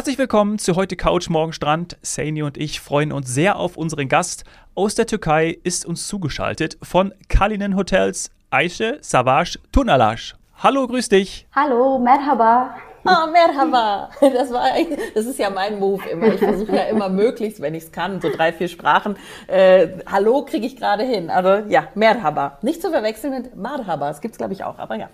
Herzlich willkommen zu heute Couch Morgen Strand. Saini und ich freuen uns sehr auf unseren Gast. Aus der Türkei ist uns zugeschaltet von Kalinen Hotels Ayşe Savaş Tunalaş. Hallo, grüß dich. Hallo, merhaba. Ah, Merhaba. Das, war, das ist ja mein Move immer. Ich versuche ja immer möglichst, wenn ich es kann, so drei, vier Sprachen. Äh, Hallo kriege ich gerade hin. Also ja, Merhaba. Nicht zu verwechseln mit Marhaba. Das gibt es, glaube ich, auch. Aber ja.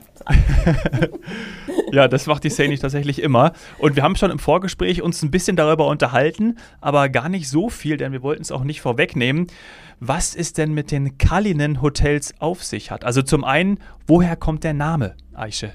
ja, das macht die Saini tatsächlich immer. Und wir haben schon im Vorgespräch uns ein bisschen darüber unterhalten, aber gar nicht so viel, denn wir wollten es auch nicht vorwegnehmen was es denn mit den Kalinen Hotels auf sich hat. Also zum einen, woher kommt der Name, Aische?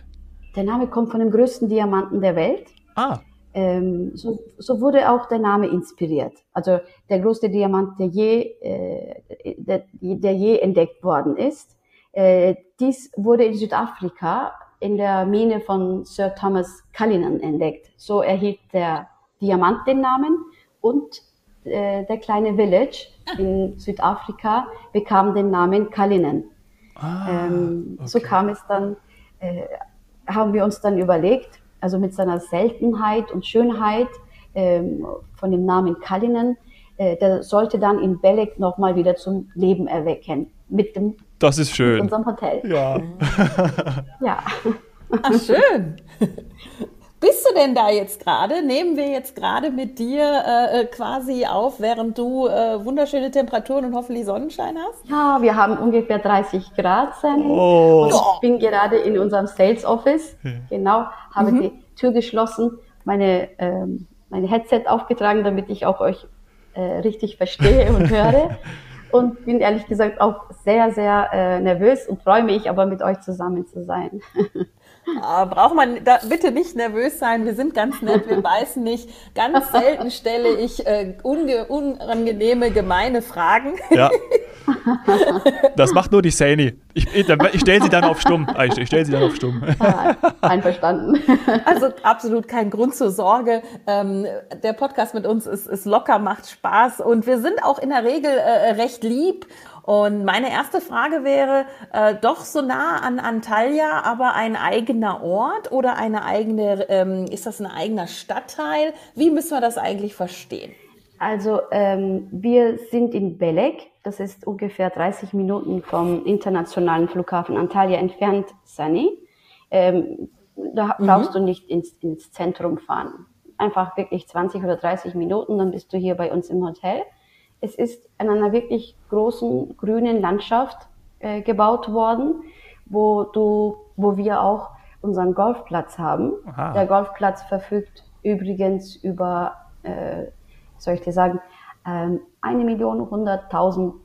Der Name kommt von dem größten Diamanten der Welt. Ah. Ähm, so, so, wurde auch der Name inspiriert. Also der größte Diamant, der je, äh, der, der, je entdeckt worden ist. Äh, dies wurde in Südafrika in der Mine von Sir Thomas Cullinan entdeckt. So erhielt der Diamant den Namen und äh, der kleine Village in Südafrika bekam den Namen Cullinan. Ah, ähm, okay. So kam es dann, äh, haben wir uns dann überlegt, also mit seiner Seltenheit und Schönheit ähm, von dem Namen Cullinan, äh, der sollte dann in Belek nochmal wieder zum Leben erwecken. Mit dem das ist schön. Mit unserem Hotel. Ja. ja. Ach, schön. Bist du denn da jetzt gerade? Nehmen wir jetzt gerade mit dir äh, äh, quasi auf, während du äh, wunderschöne Temperaturen und hoffentlich Sonnenschein hast? Ja, wir haben ungefähr 30 Grad. Oh. Und ich bin gerade in unserem Sales Office. Hm. Genau, habe mhm. die Tür geschlossen, meine, ähm, meine Headset aufgetragen, damit ich auch euch äh, richtig verstehe und höre. und bin ehrlich gesagt auch sehr, sehr äh, nervös und freue mich aber mit euch zusammen zu sein. Ah, braucht man da bitte nicht nervös sein. Wir sind ganz nett, wir beißen nicht. Ganz selten stelle ich äh, unge unangenehme, gemeine Fragen. Ja. Das macht nur die Sani. Ich, ich, ich stelle sie dann auf stumm. Ah, ich, ich stelle sie dann auf stumm. Ah, einverstanden. Also absolut kein Grund zur Sorge. Ähm, der Podcast mit uns ist, ist locker, macht Spaß und wir sind auch in der Regel äh, recht lieb und meine erste Frage wäre, äh, doch so nah an Antalya, aber ein eigener Ort oder eine eigene, ähm, ist das ein eigener Stadtteil? Wie müssen wir das eigentlich verstehen? Also ähm, wir sind in Belek, das ist ungefähr 30 Minuten vom internationalen Flughafen Antalya entfernt, Sunny. Ähm, da mhm. brauchst du nicht ins, ins Zentrum fahren. Einfach wirklich 20 oder 30 Minuten, dann bist du hier bei uns im Hotel. Es ist in einer wirklich großen grünen Landschaft äh, gebaut worden, wo du, wo wir auch unseren Golfplatz haben. Aha. Der Golfplatz verfügt übrigens über, äh, soll ich dir sagen, ähm, eine Million hunderttausend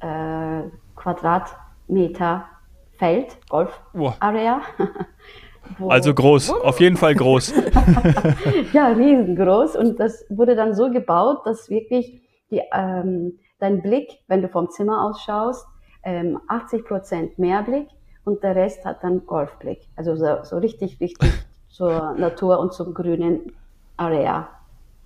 äh, Quadratmeter Feld, Golf-Area. Also groß, auf jeden Fall groß. ja, riesengroß. Und das wurde dann so gebaut, dass wirklich die, ähm, dein Blick, wenn du vom Zimmer aus schaust, ähm, 80 Prozent Meerblick und der Rest hat dann Golfblick. Also so, so richtig, richtig zur Natur und zum grünen Area.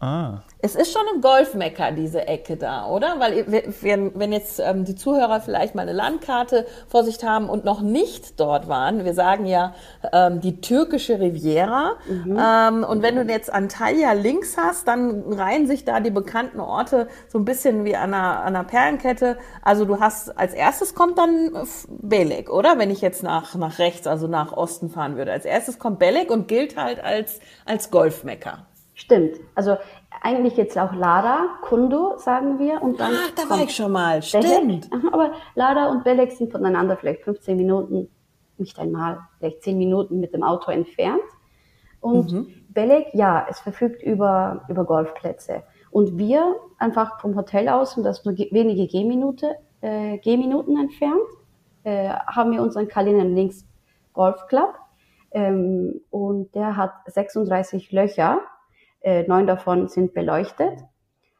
Ah. Es ist schon ein Golfmecker, diese Ecke da, oder? Weil wenn, wenn jetzt ähm, die Zuhörer vielleicht mal eine Landkarte vor sich haben und noch nicht dort waren, wir sagen ja ähm, die türkische Riviera. Mhm. Ähm, und wenn du jetzt Antalya links hast, dann reihen sich da die bekannten Orte so ein bisschen wie an einer, an einer Perlenkette. Also du hast, als erstes kommt dann Belek, oder? Wenn ich jetzt nach, nach rechts, also nach Osten fahren würde. Als erstes kommt Belek und gilt halt als, als Golfmecker. Stimmt. Also eigentlich jetzt auch Lara, Kundo, sagen wir. Und dann Ach, da war ich schon mal. Stimmt. Aber Lara und Belek sind voneinander vielleicht 15 Minuten, nicht einmal, vielleicht 10 Minuten mit dem Auto entfernt. Und mhm. Belek, ja, es verfügt über, über Golfplätze. Und wir einfach vom Hotel aus, und das nur wenige Gehminute, äh, Gehminuten entfernt, äh, haben wir unseren Kalinen Links Golfclub. Ähm, und der hat 36 Löcher neun davon sind beleuchtet,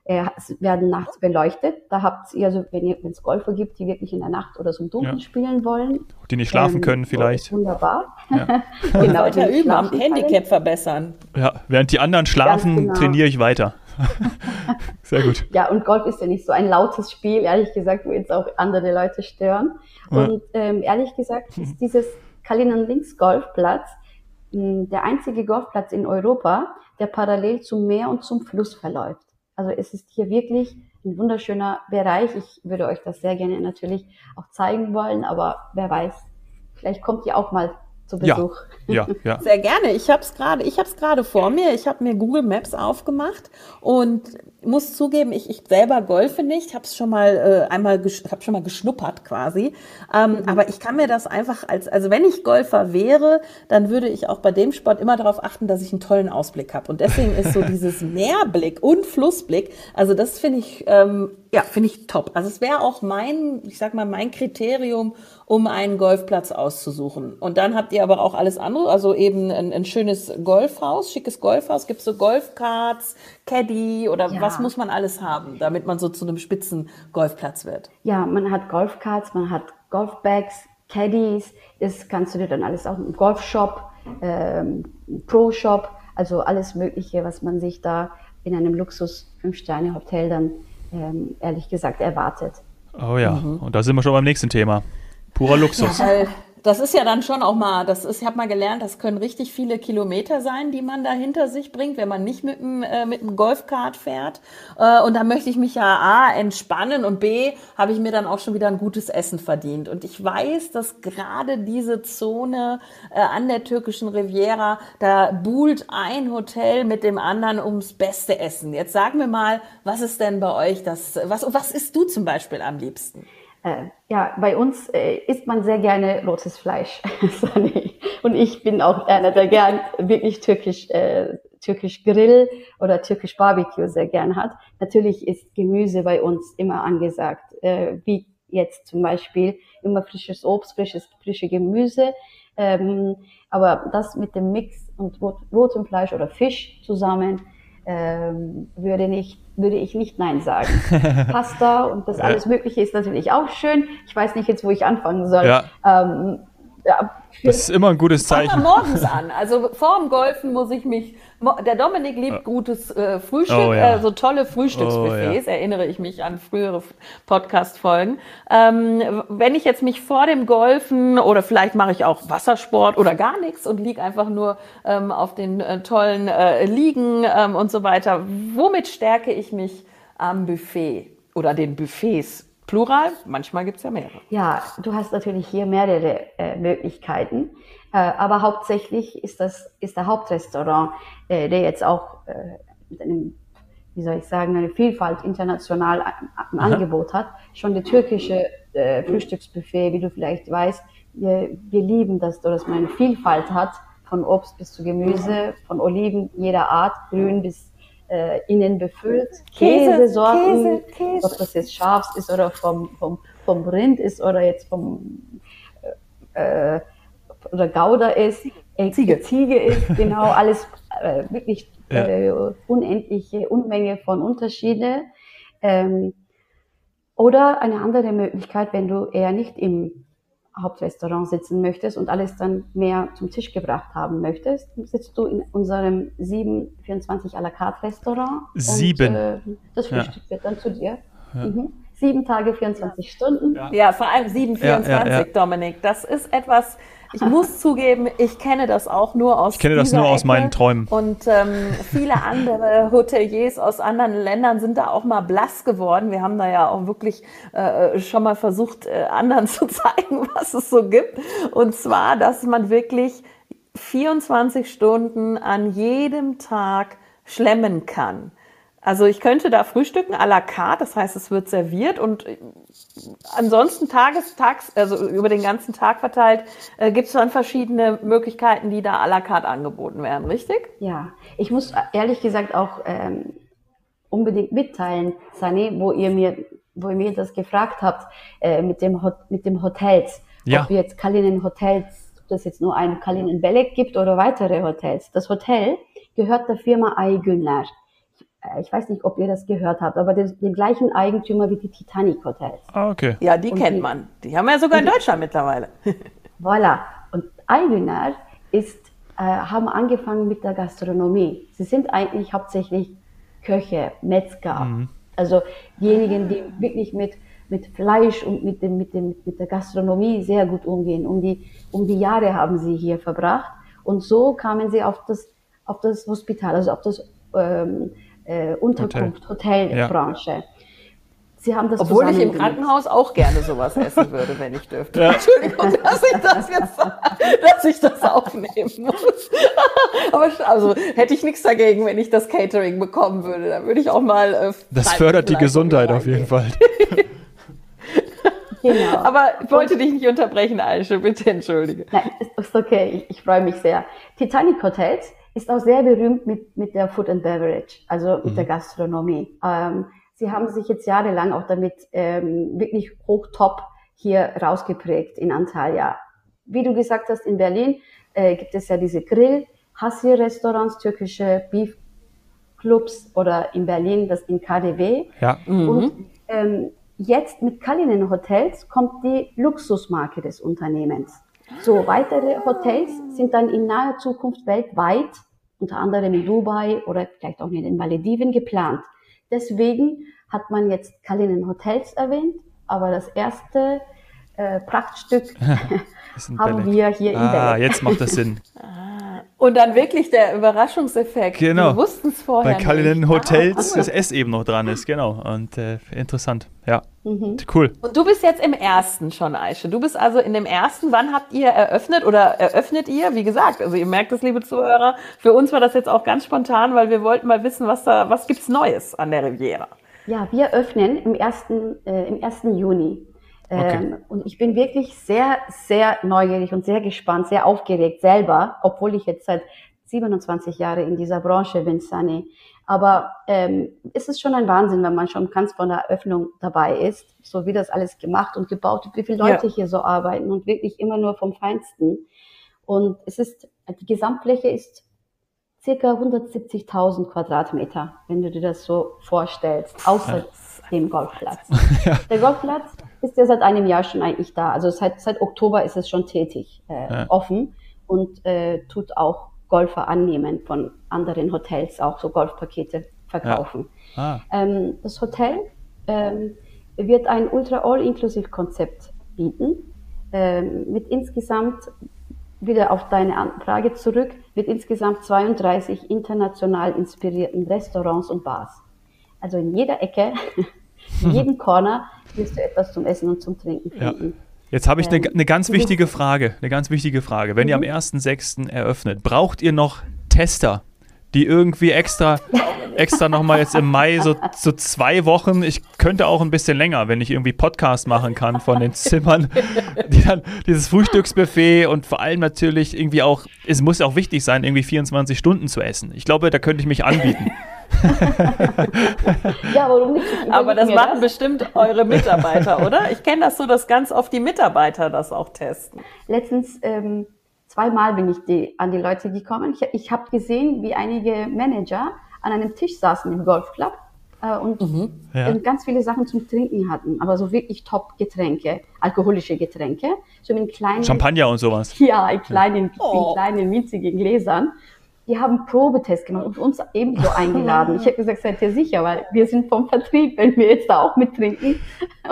äh, werden nachts beleuchtet. Da habt ihr, also wenn es Golfer gibt, die wirklich in der Nacht oder so im Dunkeln ja. spielen wollen. Die nicht schlafen ähm, können vielleicht. Wunderbar. Ja. genau, weiter üben, am Handicap verbessern. Ja, während die anderen schlafen, genau. trainiere ich weiter. Sehr gut. Ja, und Golf ist ja nicht so ein lautes Spiel, ehrlich gesagt, wo jetzt auch andere Leute stören. Ja. Und ähm, ehrlich gesagt ist dieses Kalinan Links Golfplatz der einzige Golfplatz in Europa, der parallel zum Meer und zum Fluss verläuft. Also es ist hier wirklich ein wunderschöner Bereich. Ich würde euch das sehr gerne natürlich auch zeigen wollen, aber wer weiß, vielleicht kommt ihr auch mal zu Besuch. Ja, ja, ja. Sehr gerne. Ich habe es gerade, ich habe es gerade vor mir. Ich habe mir Google Maps aufgemacht und muss zugeben, ich, ich selber golfe nicht, habe es schon mal äh, einmal, habe schon mal geschnuppert quasi. Ähm, mhm. Aber ich kann mir das einfach als, also wenn ich Golfer wäre, dann würde ich auch bei dem Sport immer darauf achten, dass ich einen tollen Ausblick habe. Und deswegen ist so dieses Meerblick und Flussblick, also das finde ich, ähm, ja, finde ich top. Also es wäre auch mein, ich sag mal, mein Kriterium, um einen Golfplatz auszusuchen. Und dann habt ihr aber auch alles andere, also eben ein, ein schönes Golfhaus, schickes Golfhaus, gibt es so Golfkarts, Caddy oder ja. was muss man alles haben, damit man so zu einem spitzen Golfplatz wird? Ja, man hat Golfkarts, man hat Golfbags, Caddies, das kannst du dir dann alles auch im Golfshop, ähm, Pro-Shop, also alles Mögliche, was man sich da in einem Luxus-Fünf-Sterne-Hotel dann ähm, ehrlich gesagt erwartet. Oh ja, mhm. und da sind wir schon beim nächsten Thema. Purer Luxus. Ja, das ist ja dann schon auch mal, das ist, ich habe mal gelernt, das können richtig viele Kilometer sein, die man da hinter sich bringt, wenn man nicht mit dem, äh, mit dem Golfkart fährt. Äh, und da möchte ich mich ja A, entspannen und B, habe ich mir dann auch schon wieder ein gutes Essen verdient. Und ich weiß, dass gerade diese Zone äh, an der türkischen Riviera, da buhlt ein Hotel mit dem anderen ums beste Essen. Jetzt sag mir mal, was ist denn bei euch das, was, was isst du zum Beispiel am liebsten? Äh, ja, bei uns äh, isst man sehr gerne rotes Fleisch. und ich bin auch einer, der gern wirklich türkisch, äh, türkisch Grill oder türkisch Barbecue sehr gern hat. Natürlich ist Gemüse bei uns immer angesagt, äh, wie jetzt zum Beispiel immer frisches Obst, frisches, frische Gemüse. Ähm, aber das mit dem Mix und rot, rotem Fleisch oder Fisch zusammen ähm, würde, nicht, würde ich nicht Nein sagen. Pasta und das alles Mögliche ist natürlich auch schön. Ich weiß nicht jetzt, wo ich anfangen soll. Ja. Ähm, ja, das ist immer ein gutes Zeichen. Morgens an. Also vor dem Golfen muss ich mich. Der Dominik liebt gutes äh, Frühstück, oh, ja. äh, so tolle Frühstücksbuffets, oh, ja. erinnere ich mich an frühere Podcast-Folgen. Ähm, wenn ich jetzt mich vor dem Golfen oder vielleicht mache ich auch Wassersport oder gar nichts und liege einfach nur ähm, auf den äh, tollen äh, Liegen ähm, und so weiter, womit stärke ich mich am Buffet oder den Buffets? Plural, manchmal gibt es ja mehrere. Ja, du hast natürlich hier mehrere äh, Möglichkeiten, äh, aber hauptsächlich ist das ist der Hauptrestaurant, äh, der jetzt auch äh, mit einem, wie soll ich sagen, eine Vielfalt international im Angebot hat. Schon der türkische äh, Frühstücksbuffet, wie du vielleicht weißt, wir, wir lieben das, dass man eine Vielfalt hat, von Obst bis zu Gemüse, von Oliven jeder Art, grün bis äh, innen befüllt. Käsesorten, Käse, Käse. ob das jetzt Schafs ist oder vom, vom, vom Rind ist oder jetzt vom äh, oder Gouda ist, äh, Ziege. Ziege ist, genau, alles äh, wirklich ja. äh, unendliche Unmenge von Unterschiede. Ähm, oder eine andere Möglichkeit, wenn du eher nicht im Hauptrestaurant sitzen möchtest und alles dann mehr zum Tisch gebracht haben möchtest, sitzt du in unserem 724 à la carte Restaurant. Sieben. Und, äh, das Frühstück ja. wird dann zu dir. Ja. Mhm. Sieben Tage, 24 Stunden. Ja, ja vor allem 724, Dominik. Das ist etwas, ich muss zugeben, ich kenne das auch nur aus Ich kenne das nur Ecke. aus meinen Träumen. Und ähm, viele andere Hoteliers aus anderen Ländern sind da auch mal blass geworden. Wir haben da ja auch wirklich äh, schon mal versucht, äh, anderen zu zeigen, was es so gibt. Und zwar, dass man wirklich 24 Stunden an jedem Tag schlemmen kann. Also ich könnte da frühstücken à la carte, das heißt, es wird serviert und äh, ansonsten tages, tags, also über den ganzen Tag verteilt, äh, gibt es dann verschiedene Möglichkeiten, die da à la carte angeboten werden, richtig? Ja, ich muss ehrlich gesagt auch ähm, unbedingt mitteilen, Sani, wo ihr mir, wo ihr mir das gefragt habt äh, mit dem mit dem Hotels, ja. ob jetzt Kalinen Hotels, ob das jetzt nur ein Kalinen Belek gibt oder weitere Hotels. Das Hotel gehört der Firma Aygünler. Äh, ich weiß nicht, ob ihr das gehört habt, aber den, den gleichen Eigentümer wie die Titanic Hotels. Ah, okay. Ja, die und kennt die, man. Die haben wir ja sogar in Deutschland mittlerweile. voilà. Und Eigener ist, äh, haben angefangen mit der Gastronomie. Sie sind eigentlich hauptsächlich Köche, Metzger. Mhm. Also diejenigen, die wirklich mit, mit Fleisch und mit, dem, mit, dem, mit der Gastronomie sehr gut umgehen. Um die, um die Jahre haben sie hier verbracht. Und so kamen sie auf das auf das Hospital, also auf das ähm, äh, Unterkunft, Hotelbranche. Hotel ja. Sie haben das Obwohl ich im Krankenhaus auch gerne sowas essen würde, wenn ich dürfte. Ja. Entschuldigung, dass ich das jetzt, dass ich das aufnehmen muss. Aber also hätte ich nichts dagegen, wenn ich das Catering bekommen würde. Dann würde ich auch mal. Äh, das fördert die Gesundheit auf jeden Fall. genau. Aber ich wollte dich nicht unterbrechen, Aische, bitte entschuldige. Nein, ist okay. Ich, ich freue mich sehr. Titanic Hotels ist auch sehr berühmt mit, mit der Food and Beverage, also mit mhm. der Gastronomie. Ähm, Sie haben sich jetzt jahrelang auch damit ähm, wirklich hochtop hier rausgeprägt in Antalya. Wie du gesagt hast, in Berlin äh, gibt es ja diese Grill, Hassir-Restaurants, türkische Beef-Clubs oder in Berlin das in KDW. Ja. Mhm. Und ähm, jetzt mit Kalinen Hotels kommt die Luxusmarke des Unternehmens. So, weitere Hotels sind dann in naher Zukunft weltweit, unter anderem in Dubai oder vielleicht auch in den Malediven geplant. Deswegen hat man jetzt Kalinen Hotels erwähnt, aber das erste äh, Prachtstück haben wir hier ah, in. Ah, jetzt macht das Sinn. Und dann wirklich der Überraschungseffekt. Genau. Wir wussten es vorher. Bei Kalinen Hotels ah, das S eben noch dran ist, genau. Und äh, interessant. Ja. Mhm. Cool. Und du bist jetzt im ersten schon, Aische. Du bist also in dem ersten. Wann habt ihr eröffnet oder eröffnet ihr? Wie gesagt, also ihr merkt es, liebe Zuhörer. Für uns war das jetzt auch ganz spontan, weil wir wollten mal wissen, was da, was gibt's Neues an der Riviera? Ja, wir öffnen im ersten, äh, im ersten Juni. Okay. Ähm, und ich bin wirklich sehr, sehr neugierig und sehr gespannt, sehr aufgeregt selber, obwohl ich jetzt seit 27 Jahren in dieser Branche bin, Sunny. Aber ähm, es ist schon ein Wahnsinn, wenn man schon ganz von der Eröffnung dabei ist, so wie das alles gemacht und gebaut wird, wie viele Leute ja. hier so arbeiten und wirklich immer nur vom Feinsten. Und es ist, die Gesamtfläche ist circa 170.000 Quadratmeter, wenn du dir das so vorstellst, außer ja. dem Golfplatz. Ja. Der Golfplatz ist ja seit einem Jahr schon eigentlich da. Also seit, seit Oktober ist es schon tätig, äh, ja. offen und äh, tut auch Golfer annehmen von anderen Hotels, auch so Golfpakete verkaufen. Ah. Ähm, das Hotel ähm, wird ein Ultra All-Inclusive-Konzept bieten, ähm, mit insgesamt wieder auf deine Frage zurück, mit insgesamt 32 international inspirierten Restaurants und Bars. Also in jeder Ecke, in jedem Corner wirst du etwas zum Essen und zum Trinken finden. Ja. Jetzt habe ich eine, eine ganz wichtige Frage, eine ganz wichtige Frage. Wenn mhm. ihr am 1.6. eröffnet, braucht ihr noch Tester? die irgendwie extra, extra nochmal jetzt im Mai so, so zwei Wochen, ich könnte auch ein bisschen länger, wenn ich irgendwie Podcast machen kann von den Zimmern, die dann dieses Frühstücksbuffet und vor allem natürlich irgendwie auch, es muss auch wichtig sein, irgendwie 24 Stunden zu essen. Ich glaube, da könnte ich mich anbieten. Ja, warum nicht? Aber das machen das. bestimmt eure Mitarbeiter, oder? Ich kenne das so, dass ganz oft die Mitarbeiter das auch testen. Letztens ähm, zweimal bin ich die, an die Leute gekommen. Ich, ich habe gesehen, wie einige Manager an einem Tisch saßen im Golfclub äh, und mhm, ja. ganz viele Sachen zum Trinken hatten, aber so wirklich Top-Getränke, alkoholische Getränke, so in kleinen Champagner und sowas. Ja, in kleinen, oh. in kleinen winzigen Gläsern. Die haben Probetest gemacht und uns ebenso eingeladen. Ich habe gesagt, seid ihr sicher, weil wir sind vom Vertrieb, wenn wir jetzt da auch mittrinken.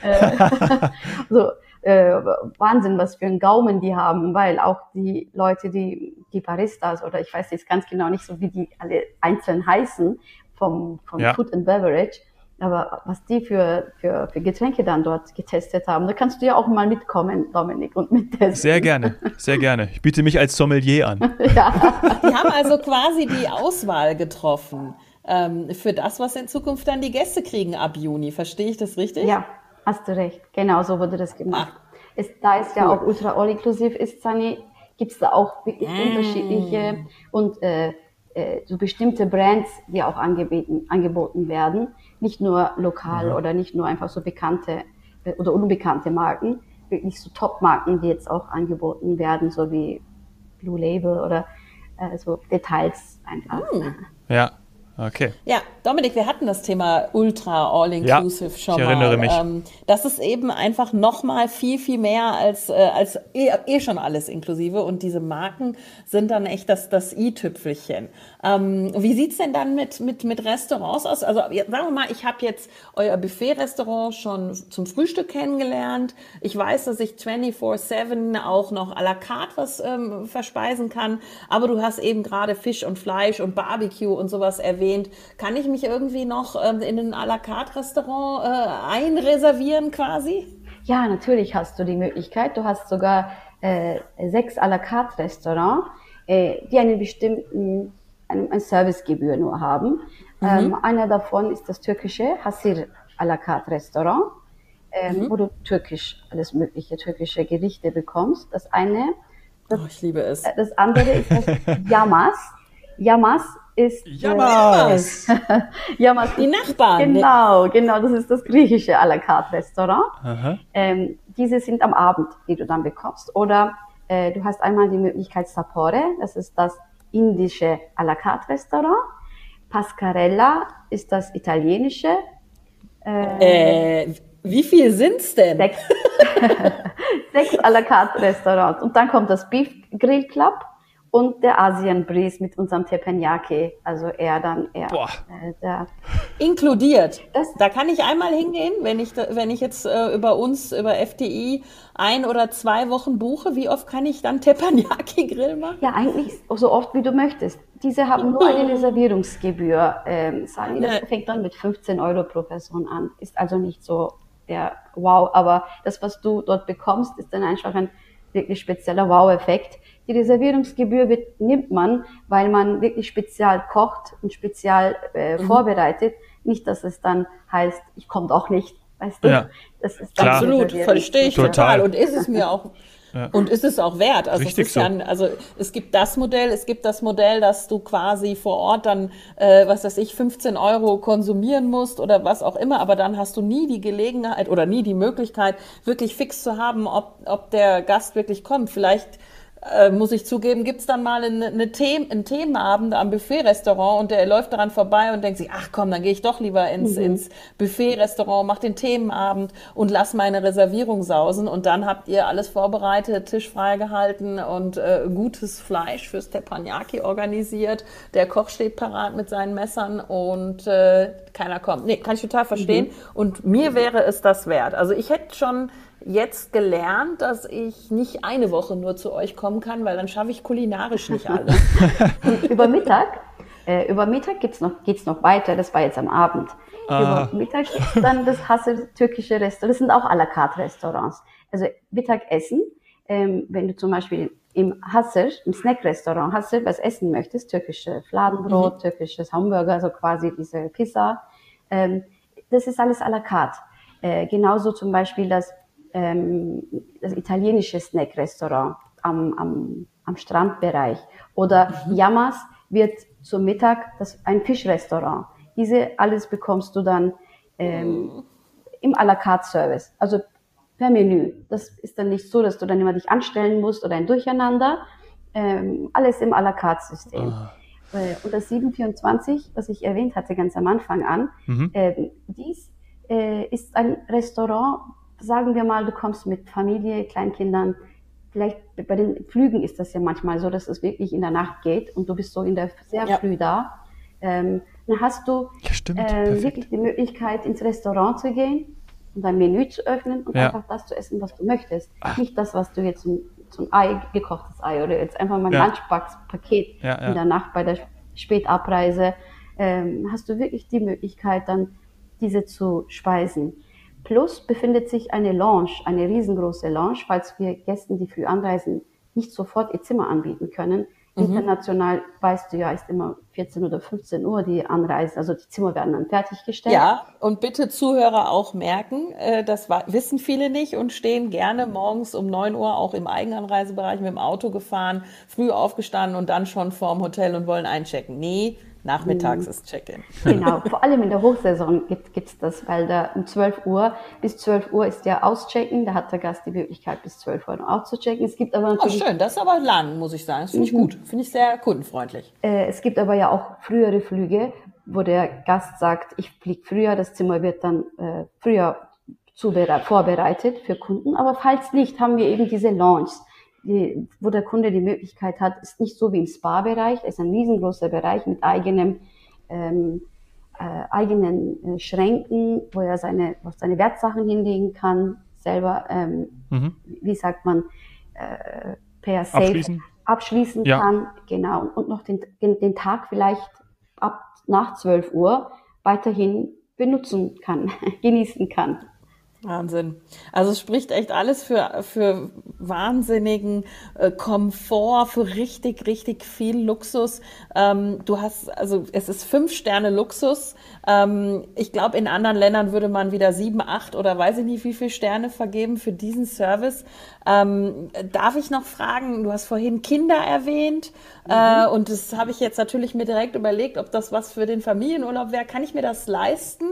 Äh, so, äh, Wahnsinn, was für einen Gaumen die haben, weil auch die Leute, die, die Baristas oder ich weiß jetzt ganz genau nicht so, wie die alle einzeln heißen vom, vom ja. Food and Beverage, aber was die für, für, für Getränke dann dort getestet haben, da kannst du ja auch mal mitkommen, Dominik, und mittesten. Sehr gerne, sehr gerne. Ich biete mich als Sommelier an. ja. Die haben also quasi die Auswahl getroffen ähm, für das, was in Zukunft dann die Gäste kriegen ab Juni. Verstehe ich das richtig? Ja, Hast du recht, genau so wurde das gemacht. Es, da es ja auch ultra all-inklusiv ist, Sani, gibt es da auch wirklich mm. unterschiedliche und äh, äh, so bestimmte Brands, die auch angeboten, angeboten werden. Nicht nur lokal ja. oder nicht nur einfach so bekannte äh, oder unbekannte Marken, wirklich so Top-Marken, die jetzt auch angeboten werden, so wie Blue Label oder äh, so Details einfach. Mm. Ja, Okay. Ja, Dominik, wir hatten das Thema Ultra All-Inclusive ja, schon ich erinnere mal. Mich. Ähm, das ist eben einfach nochmal viel, viel mehr als, äh, als eh, eh, schon alles inklusive. Und diese Marken sind dann echt das, das i-Tüpfelchen. Ähm, wie sieht's denn dann mit, mit, mit Restaurants aus? Also sagen wir mal, ich habe jetzt euer Buffet-Restaurant schon zum Frühstück kennengelernt. Ich weiß, dass ich 24-7 auch noch à la carte was ähm, verspeisen kann. Aber du hast eben gerade Fisch und Fleisch und Barbecue und sowas erwähnt erwähnt. Kann ich mich irgendwie noch ähm, in ein à la carte Restaurant äh, einreservieren quasi? Ja, natürlich hast du die Möglichkeit. Du hast sogar äh, sechs à la carte Restaurants, äh, die einen bestimmten eine, eine Servicegebühr nur haben. Mhm. Ähm, einer davon ist das türkische Hasir à la carte Restaurant, ähm, mhm. wo du türkisch, alles mögliche türkische Gerichte bekommst. Das eine, das, oh, ich liebe es. Das andere ist das Yamas. Yamas ist. Äh, Yamas. Die Nachbarn. Genau, genau. Das ist das griechische à la carte Restaurant. Ähm, diese sind am Abend, die du dann bekommst. Oder äh, du hast einmal die Möglichkeit Sapore. Das ist das indische à la carte Restaurant. Pascarella ist das italienische. Äh, äh wie viel sind's denn? Sechs, Sechs à la carte Restaurants. Und dann kommt das Beef Grill Club und der Asian Breeze mit unserem Teppanyaki, also er dann eher äh, der inkludiert. Das, da kann ich einmal hingehen, wenn ich wenn ich jetzt äh, über uns über FDI ein oder zwei Wochen buche, wie oft kann ich dann Teppanyaki Grill machen? Ja, eigentlich so oft wie du möchtest. Diese haben nur eine Reservierungsgebühr. Ähm, Sani, das fängt dann mit 15 Euro pro Person an. Ist also nicht so der Wow, aber das, was du dort bekommst, ist dann einfach ein wirklich spezieller Wow-Effekt. Die Reservierungsgebühr wird, nimmt man, weil man wirklich spezial kocht und spezial äh, mhm. vorbereitet. Nicht, dass es dann heißt, ich komme doch nicht. Weißt du? Ja. Das ist absolut, verstehe ich total. total. Und ist es mir auch ja. Und ist es auch wert? Also, Richtig es so. ja, also es gibt das Modell, es gibt das Modell, dass du quasi vor Ort dann, äh, was weiß ich, 15 Euro konsumieren musst oder was auch immer, aber dann hast du nie die Gelegenheit oder nie die Möglichkeit, wirklich fix zu haben, ob, ob der Gast wirklich kommt. Vielleicht äh, muss ich zugeben, gibt's dann mal eine, eine Themen, einen Themenabend am Buffet-Restaurant und der läuft daran vorbei und denkt sich, ach komm, dann gehe ich doch lieber ins, mhm. ins Buffet-Restaurant, mach den Themenabend und lass meine Reservierung sausen und dann habt ihr alles vorbereitet, Tisch freigehalten und äh, gutes Fleisch fürs Teppanyaki organisiert. Der Koch steht parat mit seinen Messern und äh, keiner kommt. Nee, kann ich total verstehen. Mhm. Und mir wäre es das wert. Also ich hätte schon jetzt gelernt, dass ich nicht eine Woche nur zu euch kommen kann, weil dann schaffe ich kulinarisch nicht alles. über Mittag, äh, über Mittag geht's noch, geht's noch weiter. Das war jetzt am Abend. Ah. Über Mittag gibt's dann das Hassel türkische Restaurant. Das sind auch à la carte Restaurants. Also Mittagessen, ähm, wenn du zum Beispiel im Hassel, im Snack-Restaurant Hassel was essen möchtest, türkische Fladenbrot, mhm. türkisches Hamburger, also quasi diese Pizza, ähm, das ist alles à la carte. Äh, genauso zum Beispiel das ähm, das italienische Snack-Restaurant am, am, am Strandbereich. Oder mhm. Yamas wird zum Mittag das, ein Fischrestaurant. Diese alles bekommst du dann ähm, mhm. im à la carte Service. Also per Menü. Das ist dann nicht so, dass du dann immer dich anstellen musst oder ein Durcheinander. Ähm, alles im à la carte System. Ah. Äh, und das 724, was ich erwähnt hatte ganz am Anfang an, mhm. äh, dies äh, ist ein Restaurant, sagen wir mal, du kommst mit Familie, Kleinkindern, vielleicht bei den Flügen ist das ja manchmal so, dass es wirklich in der Nacht geht und du bist so in der sehr ja. früh da. Ähm, dann hast du ja, stimmt, äh, wirklich die Möglichkeit, ins Restaurant zu gehen und dein Menü zu öffnen und ja. einfach das zu essen, was du möchtest. Ach. Nicht das, was du jetzt zum, zum Ei, gekochtes Ei oder jetzt einfach mal ein ja. Lunchbox-Paket in der Nacht bei der Spätabreise. Ähm, hast du wirklich die Möglichkeit, dann diese zu speisen. Plus befindet sich eine Lounge, eine riesengroße Lounge, falls wir Gästen, die früh anreisen, nicht sofort ihr Zimmer anbieten können. Mhm. International, weißt du ja, ist immer 14 oder 15 Uhr die Anreise, also die Zimmer werden dann fertiggestellt. Ja, und bitte Zuhörer auch merken, äh, das wissen viele nicht und stehen gerne morgens um 9 Uhr auch im Eigenanreisebereich mit dem Auto gefahren, früh aufgestanden und dann schon vorm Hotel und wollen einchecken. Nee, Nachmittags mhm. ist Check-in. Genau, vor allem in der Hochsaison gibt es das, weil da um 12 Uhr bis 12 Uhr ist ja Auschecken, da hat der Gast die Möglichkeit bis 12 Uhr noch auszuchecken. Es gibt aber oh, natürlich... Oh, schön, das ist aber lang, muss ich sagen. Das finde ich mhm. gut, finde ich sehr kundenfreundlich. Äh, es gibt aber ja auch frühere Flüge, wo der Gast sagt, ich fliege früher, das Zimmer wird dann äh, früher vorbereitet für Kunden. Aber falls nicht, haben wir eben diese Launch, die, wo der Kunde die Möglichkeit hat, ist nicht so wie im Spa-Bereich, ist ein riesengroßer Bereich mit eigenem ähm, äh, eigenen äh, Schränken, wo er seine, wo seine Wertsachen hinlegen kann, selber, ähm, mhm. wie sagt man, äh, per Safe abschließen, abschließen ja. kann, genau, und noch den, den, den Tag vielleicht ab nach 12 Uhr weiterhin benutzen kann, genießen kann. Wahnsinn. Also es spricht echt alles für, für wahnsinnigen äh, Komfort, für richtig, richtig viel Luxus. Ähm, du hast, also es ist fünf Sterne Luxus. Ähm, ich glaube, in anderen Ländern würde man wieder sieben, acht oder weiß ich nicht, wie viele Sterne vergeben für diesen Service. Ähm, darf ich noch fragen, du hast vorhin Kinder erwähnt mhm. äh, und das habe ich jetzt natürlich mir direkt überlegt, ob das was für den Familienurlaub wäre. Kann ich mir das leisten?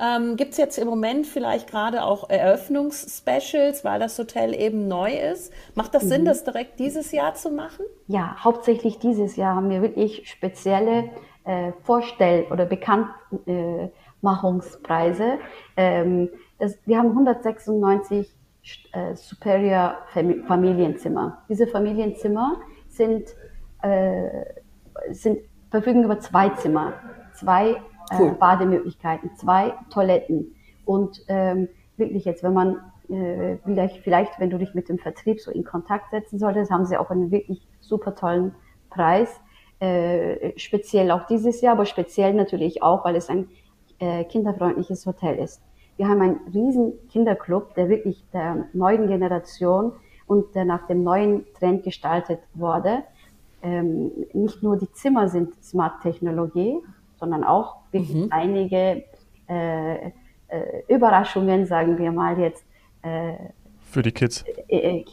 Ähm, Gibt es jetzt im Moment vielleicht gerade auch Eröffnungsspecials, weil das Hotel eben neu ist? Macht das mhm. Sinn, das direkt dieses Jahr zu machen? Ja, hauptsächlich dieses Jahr haben wir wirklich spezielle äh, Vorstell- oder Bekanntmachungspreise. Ähm, das, wir haben 196 äh, Superior Familienzimmer. Diese Familienzimmer sind, äh, sind verfügen über zwei Zimmer, zwei cool. äh, Bademöglichkeiten, zwei Toiletten. Und ähm, wirklich jetzt, wenn man äh, vielleicht, vielleicht, wenn du dich mit dem Vertrieb so in Kontakt setzen solltest, haben sie auch einen wirklich super tollen Preis. Äh, speziell auch dieses Jahr, aber speziell natürlich auch, weil es ein äh, kinderfreundliches Hotel ist. Wir haben einen riesen Kinderclub, der wirklich der neuen Generation und der nach dem neuen Trend gestaltet wurde. Ähm, nicht nur die Zimmer sind Smart Technologie, sondern auch wirklich mhm. einige äh, äh, Überraschungen, sagen wir mal jetzt. Äh, für die Kids. Äh, äh,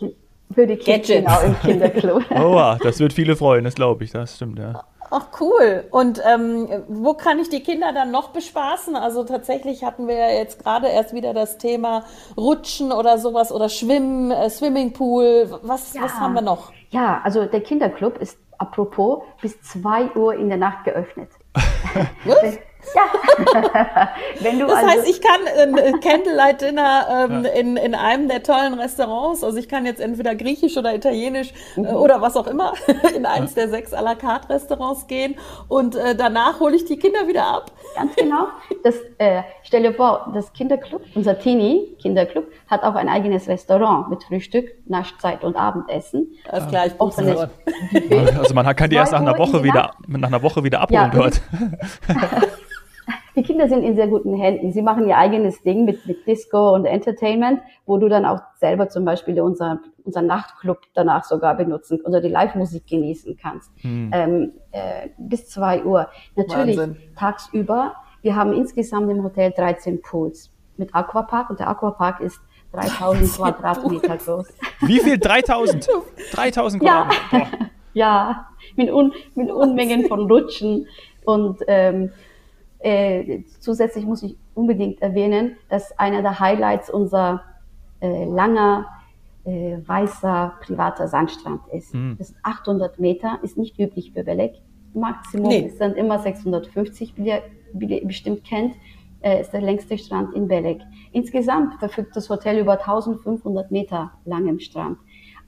für die Kids, Gadgets. genau, im Kinderclub. oh, das wird viele freuen, das glaube ich, das stimmt, ja. Ach cool. Und ähm, wo kann ich die Kinder dann noch bespaßen? Also tatsächlich hatten wir ja jetzt gerade erst wieder das Thema Rutschen oder sowas oder Schwimmen, äh, Swimmingpool. Was, ja. was haben wir noch? Ja, also der Kinderclub ist apropos bis zwei Uhr in der Nacht geöffnet. Was? Ja. Wenn du das also heißt, ich kann ein äh, Candlelight Dinner ähm, ja. in, in einem der tollen Restaurants, also ich kann jetzt entweder griechisch oder italienisch äh, mhm. oder was auch immer in eins der sechs à la carte Restaurants gehen und äh, danach hole ich die Kinder wieder ab. Ganz genau. Das, äh, stell dir vor, das Kinderclub, unser Teenie Kinderclub, hat auch ein eigenes Restaurant mit Frühstück, Naschzeit und Abendessen. Das gleich Also man kann die erst nach einer Woche wieder, nach einer Woche wieder abholen ja, dort. die Kinder sind in sehr guten Händen. Sie machen ihr eigenes Ding mit, mit Disco und Entertainment, wo du dann auch selber zum Beispiel unser, unser Nachtclub danach sogar benutzen oder die Live-Musik genießen kannst. Hm. Ähm, äh, bis zwei Uhr. Natürlich Wahnsinn. tagsüber. Wir haben insgesamt im Hotel 13 Pools mit Aquapark und der Aquapark ist 3000 Quadratmeter groß. Wie viel? 3000? 3000 Quadratmeter? Ja, ja mit, Un mit Unmengen von Rutschen und ähm, äh, zusätzlich muss ich unbedingt erwähnen, dass einer der Highlights unser äh, langer äh, weißer privater Sandstrand ist. Mhm. Das ist 800 Meter, ist nicht üblich für Belek. Maximum nee. ist dann immer 650, wie ihr, wie ihr bestimmt kennt, äh, ist der längste Strand in Belek. Insgesamt verfügt das Hotel über 1500 Meter langem Strand.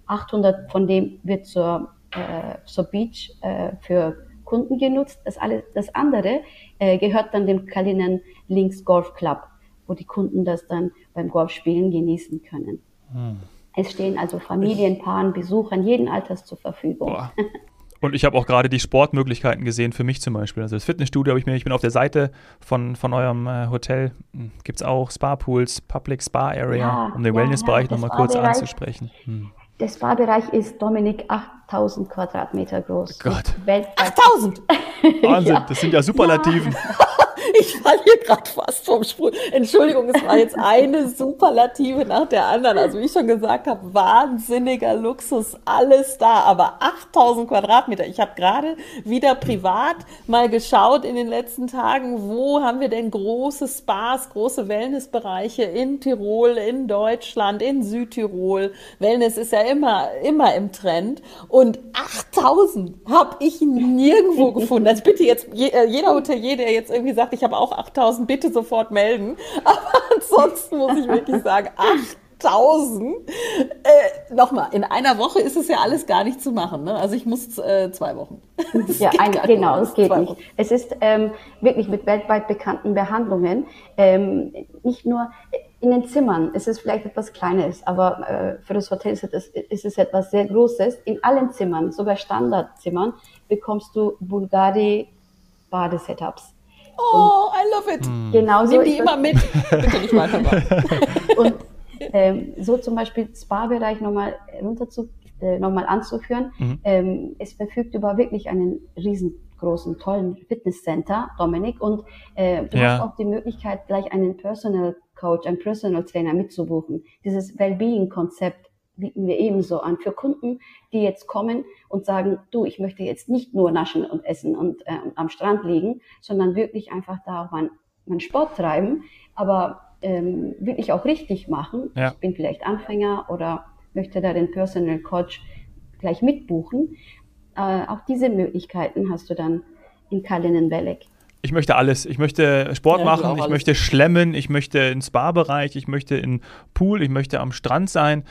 800 von dem wird zur, äh, zur Beach äh, für Kunden genutzt. Das, alles, das andere äh, gehört dann dem Kalinen Links Golf Club, wo die Kunden das dann beim Golfspielen genießen können. Hm. Es stehen also Familien, Paaren, Besuchern jeden Alters zur Verfügung. Und ich habe auch gerade die Sportmöglichkeiten gesehen, für mich zum Beispiel. Also das Fitnessstudio habe ich mir, ich bin auf der Seite von, von eurem äh, Hotel, hm, gibt es auch Spa-Pools, Public Spa Area, ja, um den ja, Wellnessbereich ja, nochmal kurz anzusprechen. Hm. Der Spa-Bereich ist, Dominik, 8000 Quadratmeter groß. Gott. Weltweit. 8000! Wahnsinn, ja. das sind ja Superlativen. Ich falle hier gerade fast vom Sprung. Entschuldigung, es war jetzt eine Superlative nach der anderen. Also wie ich schon gesagt habe, wahnsinniger Luxus, alles da. Aber 8000 Quadratmeter. Ich habe gerade wieder privat mal geschaut in den letzten Tagen, wo haben wir denn große Spas, große Wellnessbereiche in Tirol, in Deutschland, in Südtirol. Wellness ist ja immer, immer im Trend. Und 8000 habe ich nirgendwo gefunden. Also bitte jetzt, äh, jeder Hotelier, der jetzt irgendwie sagt, ich habe auch 8000, bitte sofort melden. Aber ansonsten muss ich wirklich sagen, 8000. Äh, Nochmal, in einer Woche ist es ja alles gar nicht zu machen. Ne? Also ich muss äh, zwei Wochen. ja, ein, genau, es geht nicht. Es ist ähm, wirklich mit weltweit bekannten Behandlungen ähm, nicht nur in den Zimmern. Es ist vielleicht etwas Kleines, aber äh, für das Hotel ist es, ist es etwas sehr Großes. In allen Zimmern, sogar Standardzimmern, bekommst du Bulgari Badesetups. Oh, I love it. Mhm. Genau Nimm die immer mit. Bitte nicht weitermachen. Und ähm, so zum Beispiel Spa-Bereich nochmal runter zu, äh, nochmal anzuführen. Mhm. Ähm, es verfügt über wirklich einen riesengroßen, tollen Fitnesscenter, Dominik, und äh, du ja. hast auch die Möglichkeit, gleich einen Personal Coach, einen Personal Trainer mitzubuchen. Dieses Wellbeing-Konzept bieten wir ebenso an für Kunden, die jetzt kommen und sagen, du, ich möchte jetzt nicht nur naschen und essen und äh, am Strand liegen, sondern wirklich einfach da auch meinen mein Sport treiben, aber ähm, wirklich auch richtig machen. Ja. Ich bin vielleicht Anfänger oder möchte da den Personal Coach gleich mitbuchen. Äh, auch diese Möglichkeiten hast du dann in Kalinen Belek ich möchte alles. Ich möchte Sport ja, machen, ich, ich möchte schlemmen, ich möchte ins Spa-Bereich, ich möchte in Pool, ich möchte am Strand sein.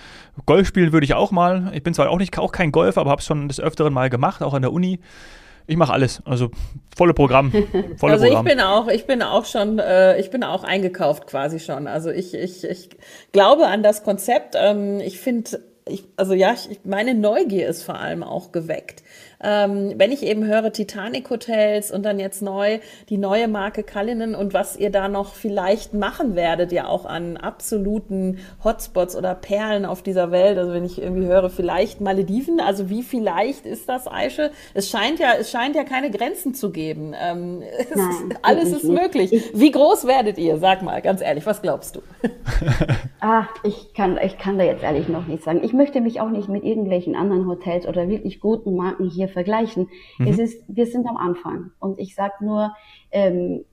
Golf spielen würde ich auch mal. Ich bin zwar auch nicht auch kein Golfer, aber habe es schon des Öfteren mal gemacht, auch an der Uni. Ich mache alles, also volle Programm. Volle also Programm. ich bin auch, ich bin auch schon, äh, ich bin auch eingekauft quasi schon. Also ich, ich, ich glaube an das Konzept. Ähm, ich finde, also ja, ich, meine Neugier ist vor allem auch geweckt ähm, wenn ich eben höre Titanic Hotels und dann jetzt neu die neue Marke Kallinen und was ihr da noch vielleicht machen werdet, ja auch an absoluten Hotspots oder Perlen auf dieser Welt. Also wenn ich irgendwie höre, vielleicht Malediven, also wie vielleicht ist das, Aische? Es scheint ja, es scheint ja keine Grenzen zu geben. Ähm, Nein, alles ist nicht. möglich. Wie groß werdet ihr? Sag mal, ganz ehrlich, was glaubst du? ah, ich kann, ich kann da jetzt ehrlich noch nicht sagen. Ich möchte mich auch nicht mit irgendwelchen anderen Hotels oder wirklich guten Marken hier vergleichen. Mhm. Es ist, wir sind am Anfang. Und ich sage nur, ähm,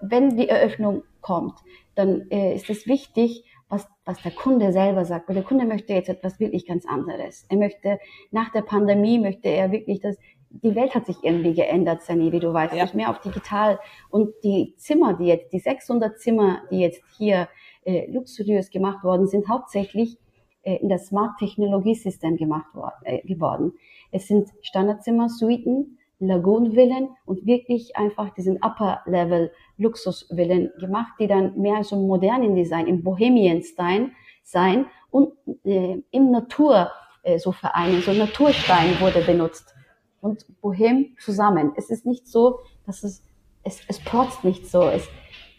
wenn die Eröffnung kommt, dann äh, ist es wichtig, was, was der Kunde selber sagt. Weil der Kunde möchte jetzt etwas wirklich ganz anderes. Er möchte, nach der Pandemie möchte er wirklich, dass die Welt hat sich irgendwie geändert, Sani, wie du weißt, ja. mehr auf digital. Und die Zimmer, die jetzt, die 600 Zimmer, die jetzt hier äh, luxuriös gemacht worden sind, hauptsächlich in das Smart Technologiesystem gemacht worden, äh, geworden. Es sind Standardzimmer, Suiten, Lagoon-Villen und wirklich einfach diesen Upper-Level Luxus-Villen gemacht, die dann mehr so modernen Design, im Bohemian-Style sein und äh, im Natur äh, so vereinen, so Naturstein wurde benutzt und Bohem zusammen. Es ist nicht so, dass es, es, es protzt nicht so, es,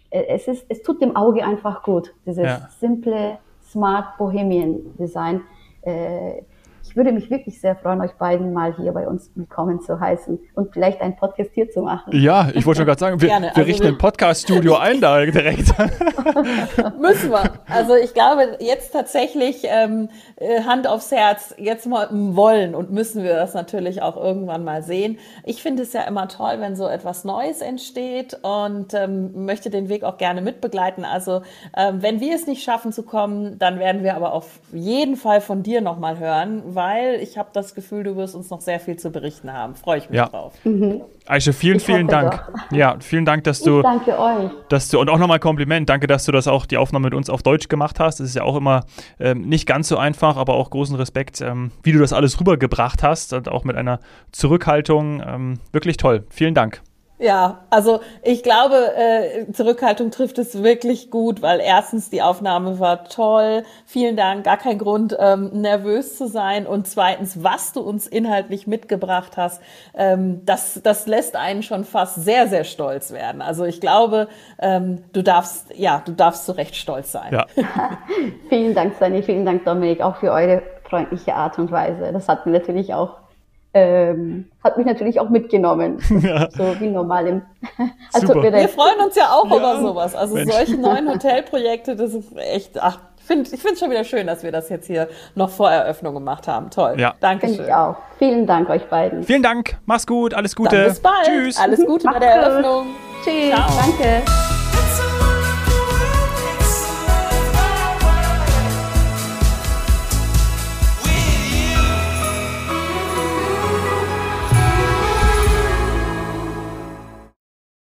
äh, es ist, es tut dem Auge einfach gut, dieses ja. simple, smart Bohemian Design. Äh, ich würde mich wirklich sehr freuen, euch beiden mal hier bei uns willkommen zu heißen und vielleicht ein Podcast hier zu machen. Ja, ich wollte schon gerade sagen, wir, wir also richten ein Podcast-Studio ein da direkt. Müssen wir. Also ich glaube, jetzt tatsächlich ähm, äh, Hand aufs Herz, jetzt mal wollen und müssen wir das natürlich auch irgendwann mal sehen. Ich finde es ja immer toll, wenn so etwas Neues entsteht und ähm, möchte den Weg auch gerne mitbegleiten. Also ähm, wenn wir es nicht schaffen zu kommen, dann werden wir aber auf jeden Fall von dir nochmal hören, weil ich habe das Gefühl, du wirst uns noch sehr viel zu berichten haben. Freue ich mich ja. drauf. Mhm. Aisha, vielen, ich vielen Dank. Doch. Ja, vielen Dank, dass du. Ich danke euch. Dass du, und auch nochmal Kompliment. Danke, dass du das auch, die Aufnahme mit uns auf Deutsch gemacht hast. Das ist ja auch immer ähm, nicht ganz so einfach, aber auch großen Respekt, ähm, wie du das alles rübergebracht hast und auch mit einer Zurückhaltung. Ähm, wirklich toll. Vielen Dank. Ja, also ich glaube, äh, Zurückhaltung trifft es wirklich gut, weil erstens die Aufnahme war toll. Vielen Dank, gar kein Grund, ähm, nervös zu sein. Und zweitens, was du uns inhaltlich mitgebracht hast, ähm, das, das lässt einen schon fast sehr, sehr stolz werden. Also ich glaube, ähm, du darfst, ja, du darfst zu Recht stolz sein. Ja. vielen Dank, Sani, vielen Dank, Dominik, auch für eure freundliche Art und Weise. Das hat mir natürlich auch ähm, hat mich natürlich auch mitgenommen. Ja. So wie normal im. als Super. ob wir freuen uns ja auch Ja. über sowas. Also Mensch. solche neuen Hotelprojekte, das ist echt, ach, ich finde ich finde schon wieder schön, dass wir das jetzt hier noch vor Eröffnung gemacht haben. Toll. Ja. Danke Finde schön. ich auch. Vielen Dank euch beiden. Vielen Dank, mach's gut, alles Gute. Dann bis bald. Tschüss. Alles Gute bei Macht's der gut. Eröffnung. Tschüss. Ciao. Danke.